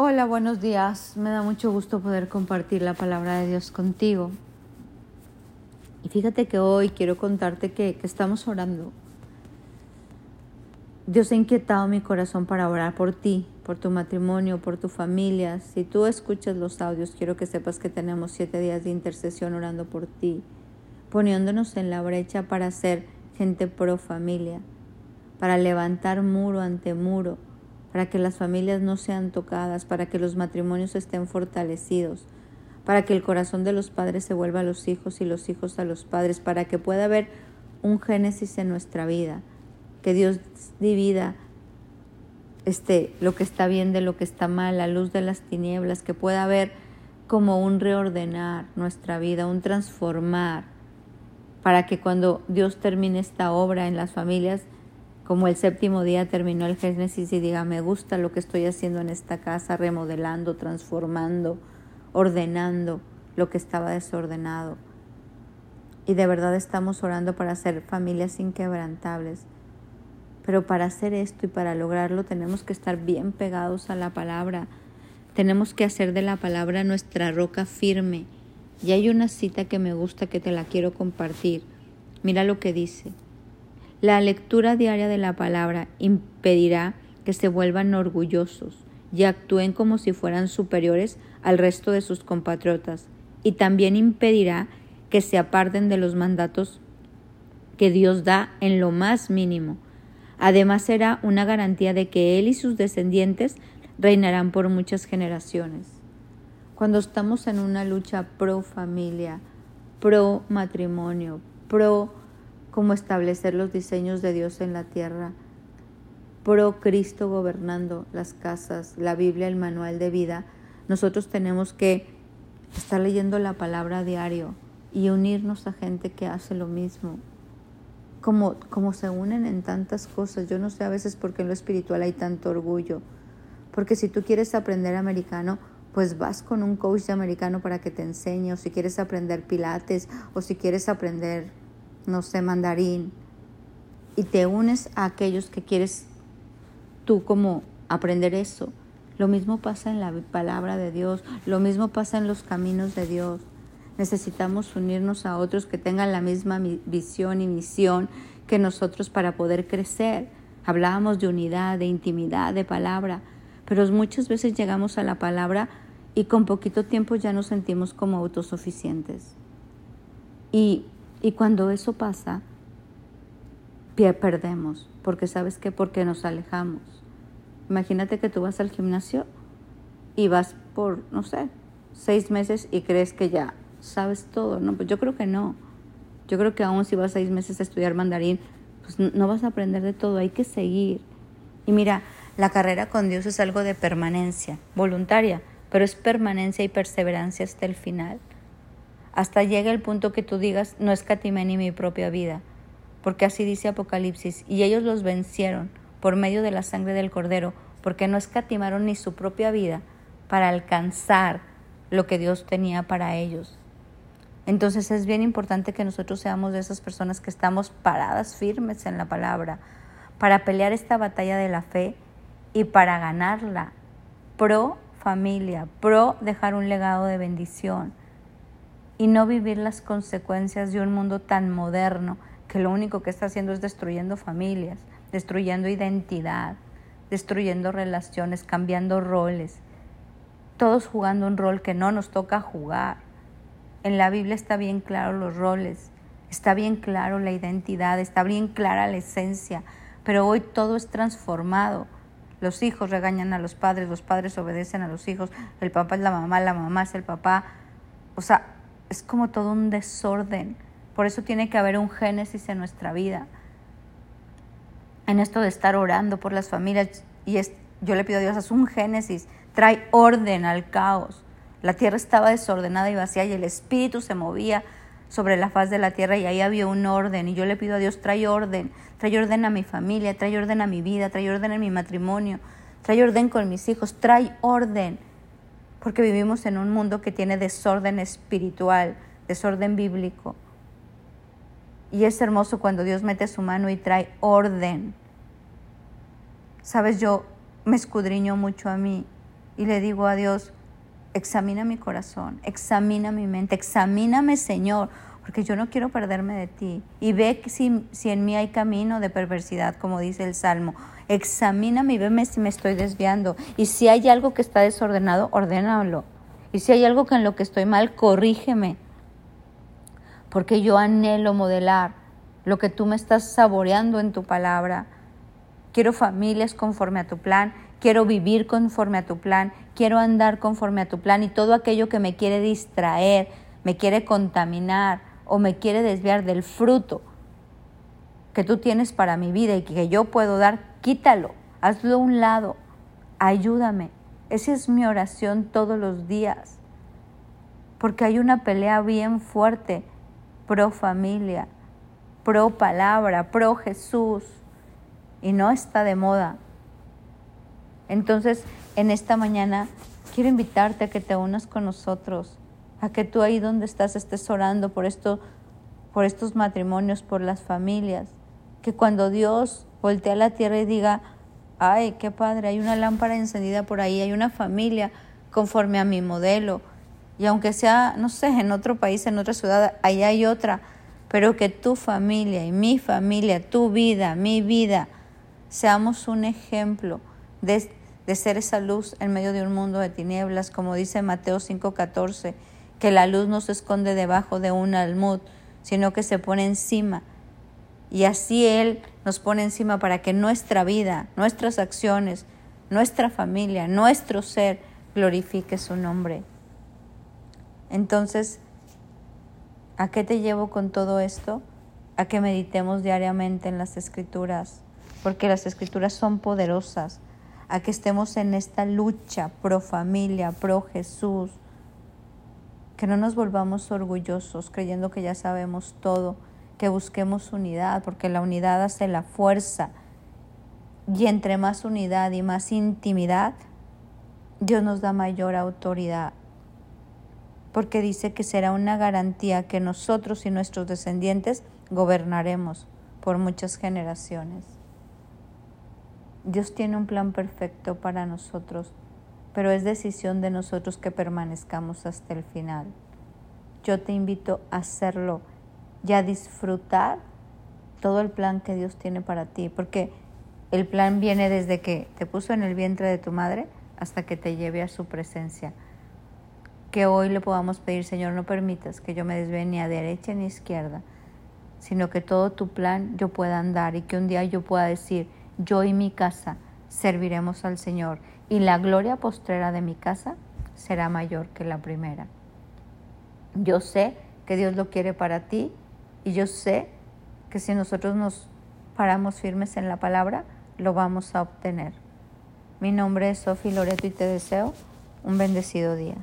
Hola, buenos días. Me da mucho gusto poder compartir la palabra de Dios contigo. Y fíjate que hoy quiero contarte que, que, estamos orando. Dios ha inquietado mi corazón para orar por ti, por tu matrimonio, por tu familia. Si tú escuchas los audios, quiero que sepas que tenemos siete días de intercesión orando por ti, poniéndonos en la brecha para ser gente pro familia, para levantar muro ante muro para que las familias no sean tocadas, para que los matrimonios estén fortalecidos, para que el corazón de los padres se vuelva a los hijos y los hijos a los padres, para que pueda haber un génesis en nuestra vida, que Dios divida este, lo que está bien de lo que está mal, la luz de las tinieblas, que pueda haber como un reordenar nuestra vida, un transformar, para que cuando Dios termine esta obra en las familias, como el séptimo día terminó el Génesis y diga, me gusta lo que estoy haciendo en esta casa, remodelando, transformando, ordenando lo que estaba desordenado. Y de verdad estamos orando para ser familias inquebrantables. Pero para hacer esto y para lograrlo tenemos que estar bien pegados a la palabra. Tenemos que hacer de la palabra nuestra roca firme. Y hay una cita que me gusta que te la quiero compartir. Mira lo que dice. La lectura diaria de la palabra impedirá que se vuelvan orgullosos y actúen como si fueran superiores al resto de sus compatriotas, y también impedirá que se aparten de los mandatos que Dios da en lo más mínimo. Además será una garantía de que Él y sus descendientes reinarán por muchas generaciones. Cuando estamos en una lucha pro familia, pro matrimonio, pro cómo establecer los diseños de Dios en la tierra. Pro Cristo gobernando las casas, la Biblia, el manual de vida. Nosotros tenemos que estar leyendo la palabra a diario y unirnos a gente que hace lo mismo. Como, como se unen en tantas cosas. Yo no sé a veces por qué en lo espiritual hay tanto orgullo. Porque si tú quieres aprender americano, pues vas con un coach de americano para que te enseñe, o si quieres aprender pilates, o si quieres aprender no sé, mandarín, y te unes a aquellos que quieres tú como aprender eso. Lo mismo pasa en la palabra de Dios, lo mismo pasa en los caminos de Dios. Necesitamos unirnos a otros que tengan la misma visión y misión que nosotros para poder crecer. Hablábamos de unidad, de intimidad, de palabra, pero muchas veces llegamos a la palabra y con poquito tiempo ya nos sentimos como autosuficientes. Y y cuando eso pasa, perdemos, porque sabes qué, porque nos alejamos. Imagínate que tú vas al gimnasio y vas por, no sé, seis meses y crees que ya sabes todo. No, pues yo creo que no. Yo creo que aún si vas seis meses a estudiar mandarín, pues no vas a aprender de todo, hay que seguir. Y mira, la carrera con Dios es algo de permanencia, voluntaria, pero es permanencia y perseverancia hasta el final hasta llega el punto que tú digas, no escatimé ni mi propia vida, porque así dice Apocalipsis, y ellos los vencieron por medio de la sangre del Cordero, porque no escatimaron ni su propia vida para alcanzar lo que Dios tenía para ellos. Entonces es bien importante que nosotros seamos de esas personas que estamos paradas firmes en la palabra, para pelear esta batalla de la fe y para ganarla, pro familia, pro dejar un legado de bendición y no vivir las consecuencias de un mundo tan moderno que lo único que está haciendo es destruyendo familias, destruyendo identidad, destruyendo relaciones, cambiando roles, todos jugando un rol que no nos toca jugar. En la Biblia está bien claro los roles, está bien claro la identidad, está bien clara la esencia, pero hoy todo es transformado. Los hijos regañan a los padres, los padres obedecen a los hijos, el papá es la mamá, la mamá es el papá. O sea, es como todo un desorden. Por eso tiene que haber un génesis en nuestra vida. En esto de estar orando por las familias. Y es, yo le pido a Dios, haz un génesis. Trae orden al caos. La tierra estaba desordenada y vacía y el espíritu se movía sobre la faz de la tierra y ahí había un orden. Y yo le pido a Dios, trae orden. Trae orden a mi familia, trae orden a mi vida, trae orden a mi matrimonio, trae orden con mis hijos, trae orden porque vivimos en un mundo que tiene desorden espiritual, desorden bíblico. Y es hermoso cuando Dios mete su mano y trae orden. Sabes, yo me escudriño mucho a mí y le digo a Dios, examina mi corazón, examina mi mente, examíname Señor, porque yo no quiero perderme de ti. Y ve si, si en mí hay camino de perversidad, como dice el Salmo. Examíname y veme si me estoy desviando. Y si hay algo que está desordenado, ordénalo. Y si hay algo que en lo que estoy mal, corrígeme. Porque yo anhelo modelar lo que tú me estás saboreando en tu palabra. Quiero familias conforme a tu plan, quiero vivir conforme a tu plan, quiero andar conforme a tu plan y todo aquello que me quiere distraer, me quiere contaminar o me quiere desviar del fruto que tú tienes para mi vida y que yo puedo dar, quítalo, hazlo a un lado, ayúdame. Esa es mi oración todos los días, porque hay una pelea bien fuerte pro familia, pro palabra, pro Jesús, y no está de moda. Entonces, en esta mañana quiero invitarte a que te unas con nosotros, a que tú ahí donde estás estés orando por esto, por estos matrimonios, por las familias, que cuando Dios voltea a la tierra y diga, ay, qué padre, hay una lámpara encendida por ahí, hay una familia conforme a mi modelo, y aunque sea, no sé, en otro país, en otra ciudad, ahí hay otra, pero que tu familia y mi familia, tu vida, mi vida, seamos un ejemplo de, de ser esa luz en medio de un mundo de tinieblas, como dice Mateo 5:14, que la luz no se esconde debajo de un almud, sino que se pone encima. Y así Él nos pone encima para que nuestra vida, nuestras acciones, nuestra familia, nuestro ser glorifique su nombre. Entonces, ¿a qué te llevo con todo esto? A que meditemos diariamente en las escrituras, porque las escrituras son poderosas, a que estemos en esta lucha pro familia, pro Jesús, que no nos volvamos orgullosos creyendo que ya sabemos todo, que busquemos unidad, porque la unidad hace la fuerza. Y entre más unidad y más intimidad, Dios nos da mayor autoridad porque dice que será una garantía que nosotros y nuestros descendientes gobernaremos por muchas generaciones. Dios tiene un plan perfecto para nosotros, pero es decisión de nosotros que permanezcamos hasta el final. Yo te invito a hacerlo y a disfrutar todo el plan que Dios tiene para ti, porque el plan viene desde que te puso en el vientre de tu madre hasta que te lleve a su presencia que hoy le podamos pedir, Señor, no permitas que yo me desvíe ni a derecha ni a izquierda, sino que todo tu plan yo pueda andar y que un día yo pueda decir, yo y mi casa serviremos al Señor y la gloria postrera de mi casa será mayor que la primera. Yo sé que Dios lo quiere para ti y yo sé que si nosotros nos paramos firmes en la palabra, lo vamos a obtener. Mi nombre es Sofi Loreto y te deseo un bendecido día.